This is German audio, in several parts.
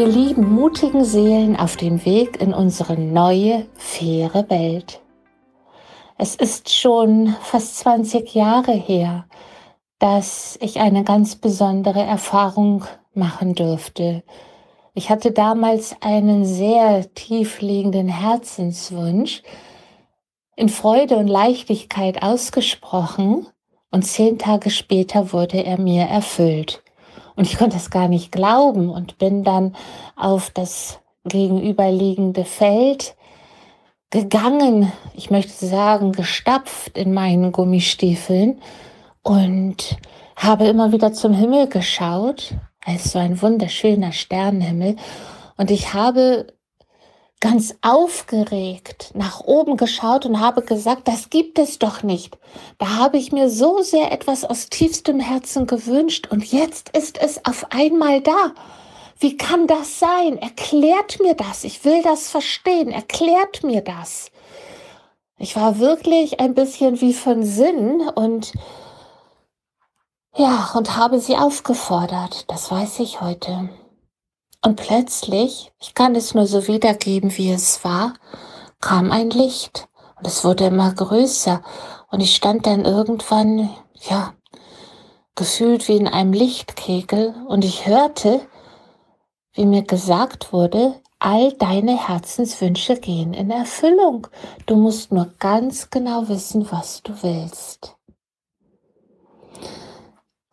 Ihr lieben, mutigen Seelen auf dem Weg in unsere neue, faire Welt. Es ist schon fast 20 Jahre her, dass ich eine ganz besondere Erfahrung machen durfte. Ich hatte damals einen sehr tiefliegenden Herzenswunsch in Freude und Leichtigkeit ausgesprochen und zehn Tage später wurde er mir erfüllt. Und ich konnte es gar nicht glauben und bin dann auf das gegenüberliegende Feld gegangen, ich möchte sagen, gestapft in meinen Gummistiefeln und habe immer wieder zum Himmel geschaut. Es so ein wunderschöner Sternenhimmel. Und ich habe ganz aufgeregt nach oben geschaut und habe gesagt, das gibt es doch nicht. Da habe ich mir so sehr etwas aus tiefstem Herzen gewünscht und jetzt ist es auf einmal da. Wie kann das sein? Erklärt mir das. Ich will das verstehen. Erklärt mir das. Ich war wirklich ein bisschen wie von Sinn und ja, und habe sie aufgefordert. Das weiß ich heute. Und plötzlich, ich kann es nur so wiedergeben, wie es war, kam ein Licht und es wurde immer größer und ich stand dann irgendwann, ja, gefühlt wie in einem Lichtkegel und ich hörte, wie mir gesagt wurde, all deine Herzenswünsche gehen in Erfüllung. Du musst nur ganz genau wissen, was du willst.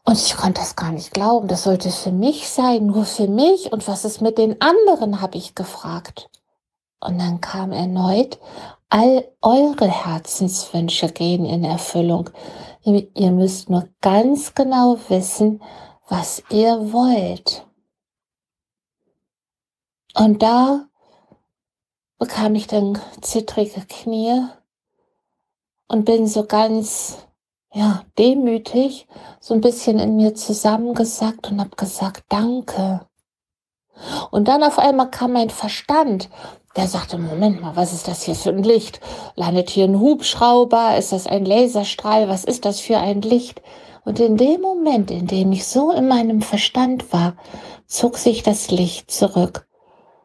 Und ich konnte das gar nicht glauben. Das sollte für mich sein, nur für mich. Und was ist mit den anderen, habe ich gefragt. Und dann kam erneut, all eure Herzenswünsche gehen in Erfüllung. Ihr müsst nur ganz genau wissen, was ihr wollt. Und da bekam ich dann zittrige Knie und bin so ganz ja, demütig so ein bisschen in mir zusammengesackt und habe gesagt, danke. Und dann auf einmal kam mein Verstand, der sagte, Moment mal, was ist das hier für ein Licht? Landet hier ein Hubschrauber? Ist das ein Laserstrahl? Was ist das für ein Licht? Und in dem Moment, in dem ich so in meinem Verstand war, zog sich das Licht zurück.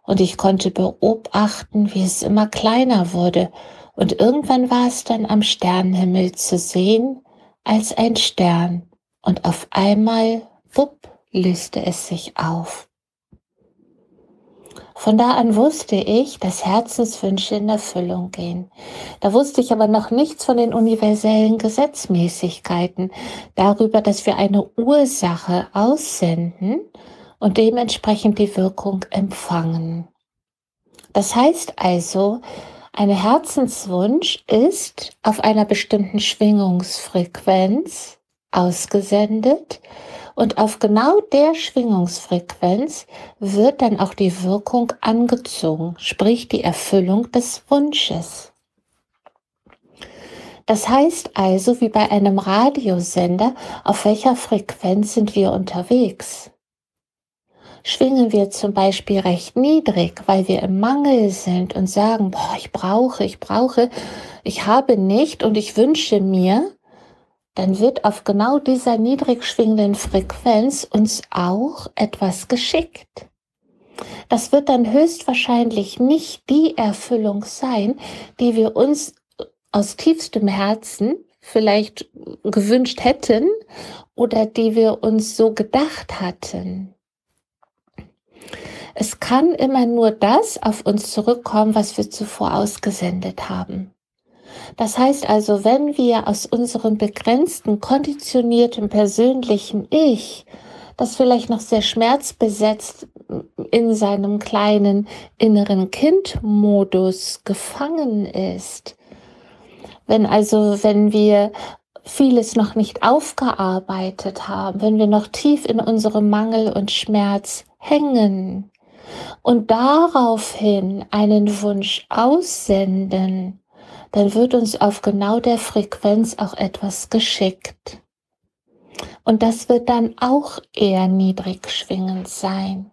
Und ich konnte beobachten, wie es immer kleiner wurde. Und irgendwann war es dann am Sternenhimmel zu sehen, als ein Stern und auf einmal, wupp, löste es sich auf. Von da an wusste ich, dass Herzenswünsche in Erfüllung gehen. Da wusste ich aber noch nichts von den universellen Gesetzmäßigkeiten, darüber, dass wir eine Ursache aussenden und dementsprechend die Wirkung empfangen. Das heißt also, ein Herzenswunsch ist auf einer bestimmten Schwingungsfrequenz ausgesendet und auf genau der Schwingungsfrequenz wird dann auch die Wirkung angezogen, sprich die Erfüllung des Wunsches. Das heißt also, wie bei einem Radiosender, auf welcher Frequenz sind wir unterwegs? Schwingen wir zum Beispiel recht niedrig, weil wir im Mangel sind und sagen, boah, ich brauche, ich brauche, ich habe nicht und ich wünsche mir, dann wird auf genau dieser niedrig schwingenden Frequenz uns auch etwas geschickt. Das wird dann höchstwahrscheinlich nicht die Erfüllung sein, die wir uns aus tiefstem Herzen vielleicht gewünscht hätten oder die wir uns so gedacht hatten. Es kann immer nur das auf uns zurückkommen, was wir zuvor ausgesendet haben. Das heißt also, wenn wir aus unserem begrenzten, konditionierten persönlichen Ich, das vielleicht noch sehr schmerzbesetzt in seinem kleinen inneren Kindmodus gefangen ist, wenn also, wenn wir vieles noch nicht aufgearbeitet haben, wenn wir noch tief in unserem Mangel und Schmerz hängen, und daraufhin einen Wunsch aussenden, dann wird uns auf genau der Frequenz auch etwas geschickt. Und das wird dann auch eher niedrig schwingend sein.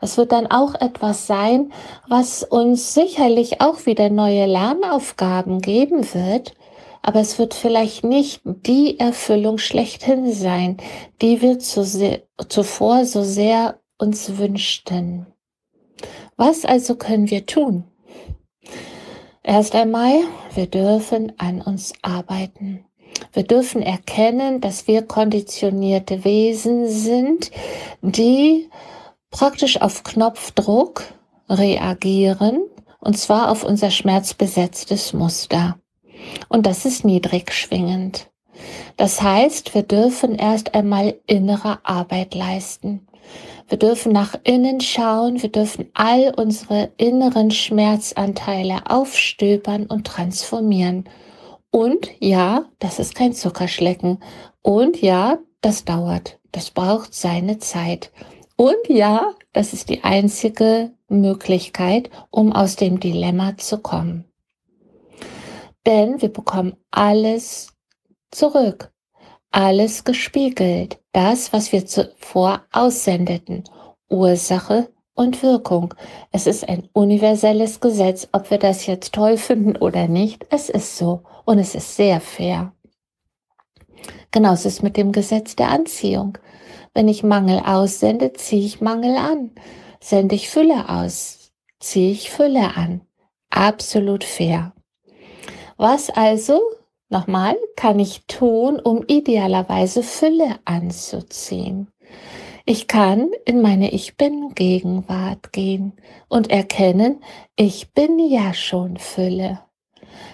Es wird dann auch etwas sein, was uns sicherlich auch wieder neue Lernaufgaben geben wird, aber es wird vielleicht nicht die Erfüllung schlechthin sein, die wir zuvor so sehr uns wünschten. Was also können wir tun? Erst einmal, wir dürfen an uns arbeiten. Wir dürfen erkennen, dass wir konditionierte Wesen sind, die praktisch auf Knopfdruck reagieren, und zwar auf unser schmerzbesetztes Muster. Und das ist niedrig schwingend. Das heißt, wir dürfen erst einmal innere Arbeit leisten. Wir dürfen nach innen schauen, wir dürfen all unsere inneren Schmerzanteile aufstöbern und transformieren. Und ja, das ist kein Zuckerschlecken. Und ja, das dauert. Das braucht seine Zeit. Und ja, das ist die einzige Möglichkeit, um aus dem Dilemma zu kommen. Denn wir bekommen alles zurück, alles gespiegelt, das, was wir zuvor aussendeten, Ursache und Wirkung. Es ist ein universelles Gesetz, ob wir das jetzt toll finden oder nicht, es ist so und es ist sehr fair. Genauso ist mit dem Gesetz der Anziehung. Wenn ich Mangel aussende, ziehe ich Mangel an. Sende ich Fülle aus, ziehe ich Fülle an. Absolut fair. Was also, nochmal, kann ich tun, um idealerweise Fülle anzuziehen? Ich kann in meine Ich bin Gegenwart gehen und erkennen, ich bin ja schon Fülle.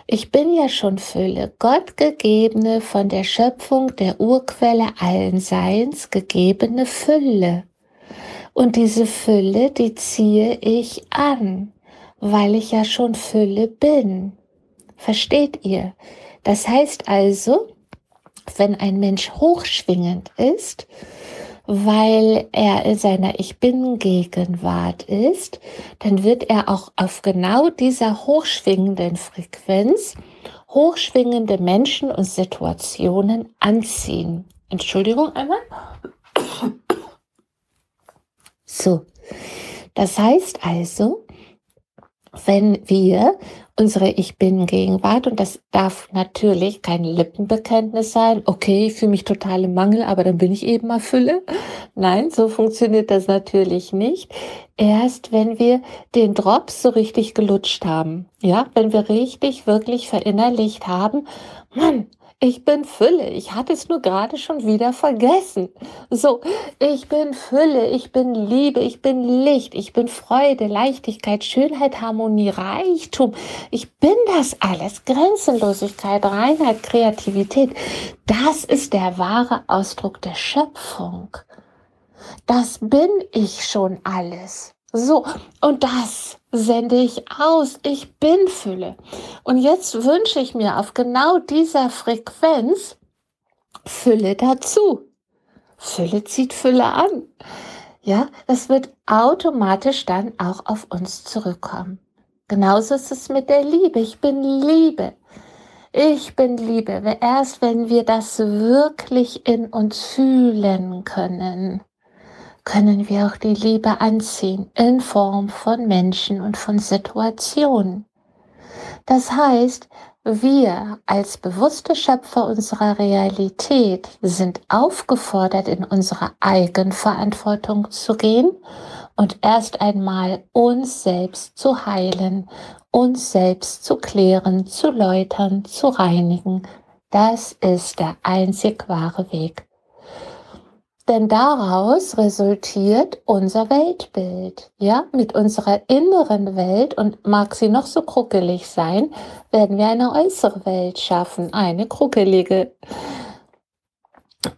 Ich bin ja schon Fülle, Gott gegebene, von der Schöpfung der Urquelle allen Seins gegebene Fülle. Und diese Fülle, die ziehe ich an, weil ich ja schon Fülle bin. Versteht ihr? Das heißt also, wenn ein Mensch hochschwingend ist, weil er in seiner Ich bin Gegenwart ist, dann wird er auch auf genau dieser hochschwingenden Frequenz hochschwingende Menschen und Situationen anziehen. Entschuldigung einmal. So, das heißt also, wenn wir unsere Ich bin Gegenwart und das darf natürlich kein Lippenbekenntnis sein. Okay, ich fühle mich total im Mangel, aber dann bin ich eben mal Fülle. Nein, so funktioniert das natürlich nicht. Erst wenn wir den Drops so richtig gelutscht haben. Ja, wenn wir richtig, wirklich verinnerlicht haben, Mann, ich bin Fülle. Ich hatte es nur gerade schon wieder vergessen. So, ich bin Fülle, ich bin Liebe, ich bin Licht, ich bin Freude, Leichtigkeit, Schönheit, Harmonie, Reichtum. Ich bin das alles. Grenzenlosigkeit, Reinheit, Kreativität. Das ist der wahre Ausdruck der Schöpfung. Das bin ich schon alles. So, und das sende ich aus. Ich bin Fülle. Und jetzt wünsche ich mir auf genau dieser Frequenz Fülle dazu. Fülle zieht Fülle an. Ja, das wird automatisch dann auch auf uns zurückkommen. Genauso ist es mit der Liebe. Ich bin Liebe. Ich bin Liebe. Erst wenn wir das wirklich in uns fühlen können, können wir auch die Liebe anziehen in Form von Menschen und von Situationen. Das heißt, wir als bewusste Schöpfer unserer Realität sind aufgefordert, in unsere Eigenverantwortung zu gehen und erst einmal uns selbst zu heilen, uns selbst zu klären, zu läutern, zu reinigen. Das ist der einzig wahre Weg. Denn daraus resultiert unser Weltbild. Ja, mit unserer inneren Welt und mag sie noch so kruckelig sein, werden wir eine äußere Welt schaffen, eine kruckelige.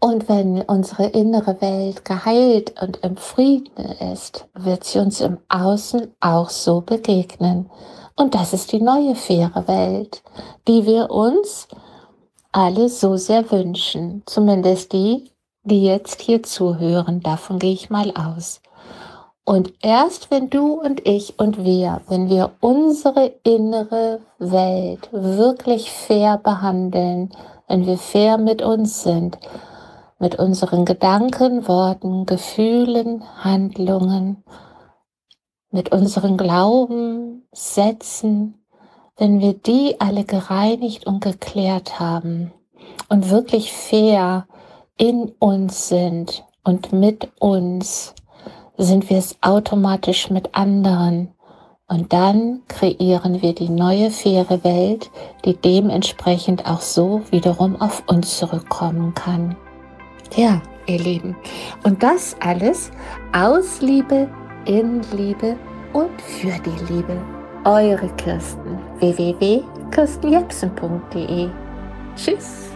Und wenn unsere innere Welt geheilt und im Frieden ist, wird sie uns im Außen auch so begegnen. Und das ist die neue faire Welt, die wir uns alle so sehr wünschen. Zumindest die, die jetzt hier zuhören, davon gehe ich mal aus. Und erst wenn du und ich und wir, wenn wir unsere innere Welt wirklich fair behandeln, wenn wir fair mit uns sind, mit unseren Gedanken, Worten, Gefühlen, Handlungen, mit unseren Glauben, Sätzen, wenn wir die alle gereinigt und geklärt haben und wirklich fair in uns sind und mit uns, sind wir es automatisch mit anderen. Und dann kreieren wir die neue faire Welt, die dementsprechend auch so wiederum auf uns zurückkommen kann. Ja, ihr Lieben. Und das alles aus Liebe, in Liebe und für die Liebe. Eure Kirsten www.kirstenjepsen.de Tschüss.